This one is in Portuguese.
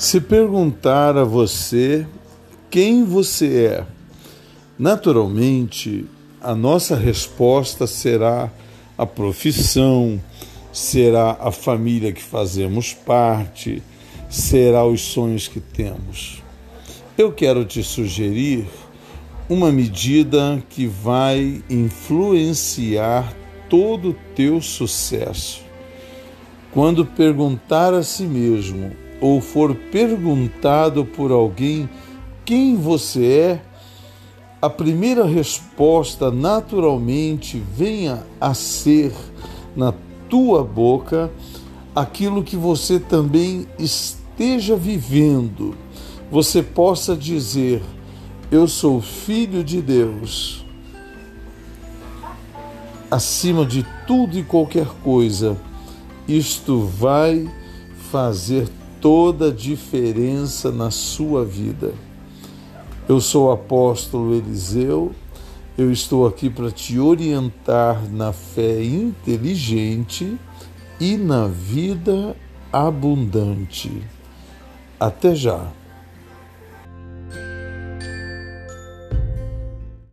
Se perguntar a você quem você é, naturalmente a nossa resposta será a profissão, será a família que fazemos parte, será os sonhos que temos. Eu quero te sugerir uma medida que vai influenciar todo o teu sucesso. Quando perguntar a si mesmo ou for perguntado por alguém quem você é, a primeira resposta naturalmente venha a ser na tua boca aquilo que você também esteja vivendo. Você possa dizer: Eu sou filho de Deus. Acima de tudo e qualquer coisa, isto vai fazer toda a diferença na sua vida. Eu sou o apóstolo Eliseu, eu estou aqui para te orientar na fé inteligente e na vida abundante. Até já!